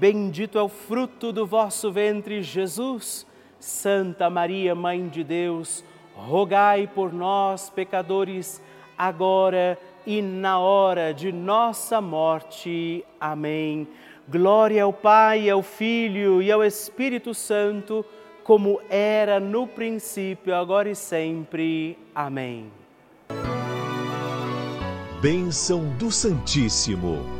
bendito é o fruto do vosso ventre, Jesus. Santa Maria, Mãe de Deus, rogai por nós, pecadores, agora e na hora de nossa morte. Amém. Glória ao Pai, ao Filho e ao Espírito Santo, como era no princípio, agora e sempre. Amém. Bênção do Santíssimo.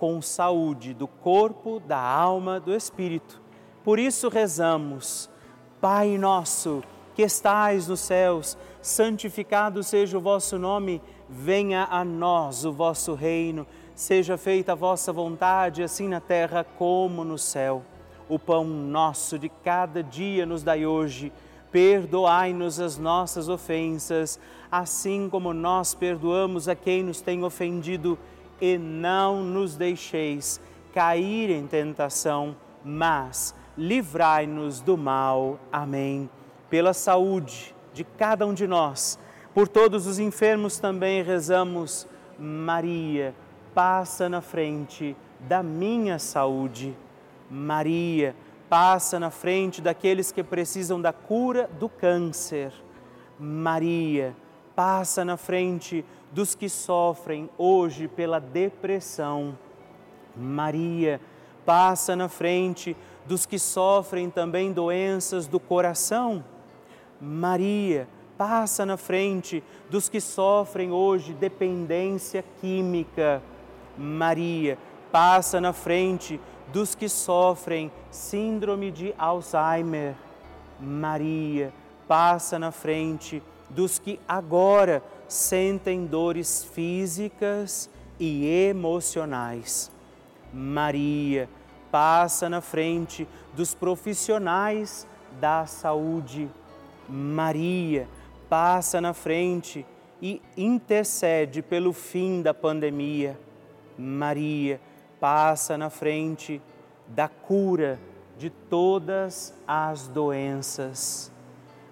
com saúde do corpo, da alma, do espírito. Por isso rezamos, Pai nosso, que estais nos céus, santificado seja o vosso nome, venha a nós o vosso reino, seja feita a vossa vontade, assim na terra como no céu. O pão nosso de cada dia nos dai hoje. Perdoai-nos as nossas ofensas, assim como nós perdoamos a quem nos tem ofendido e não nos deixeis cair em tentação, mas livrai-nos do mal. Amém. Pela saúde de cada um de nós. Por todos os enfermos também rezamos, Maria, passa na frente da minha saúde. Maria, passa na frente daqueles que precisam da cura do câncer. Maria, passa na frente dos que sofrem hoje pela depressão. Maria, passa na frente dos que sofrem também doenças do coração. Maria, passa na frente dos que sofrem hoje dependência química. Maria, passa na frente dos que sofrem síndrome de Alzheimer. Maria, passa na frente dos que agora sentem dores físicas e emocionais. Maria, passa na frente dos profissionais da saúde. Maria, passa na frente e intercede pelo fim da pandemia. Maria, passa na frente da cura de todas as doenças.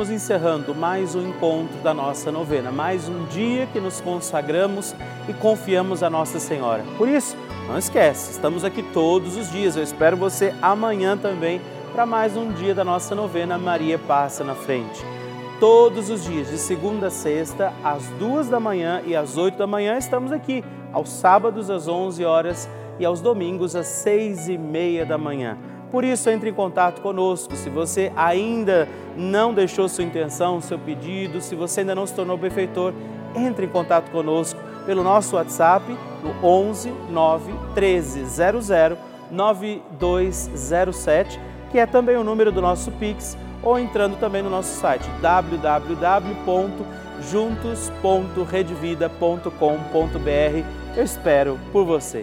Estamos encerrando mais um encontro da nossa novena, mais um dia que nos consagramos e confiamos a Nossa Senhora. Por isso, não esquece, estamos aqui todos os dias. Eu espero você amanhã também para mais um dia da nossa novena Maria Passa na Frente. Todos os dias, de segunda a sexta, às duas da manhã e às oito da manhã, estamos aqui. Aos sábados, às onze horas e aos domingos, às seis e meia da manhã. Por isso, entre em contato conosco. Se você ainda não deixou sua intenção, seu pedido, se você ainda não se tornou benfeitor, entre em contato conosco pelo nosso WhatsApp no 11 9 13 00 9207, que é também o número do nosso Pix, ou entrando também no nosso site www.juntos.redvida.com.br. Eu espero por você.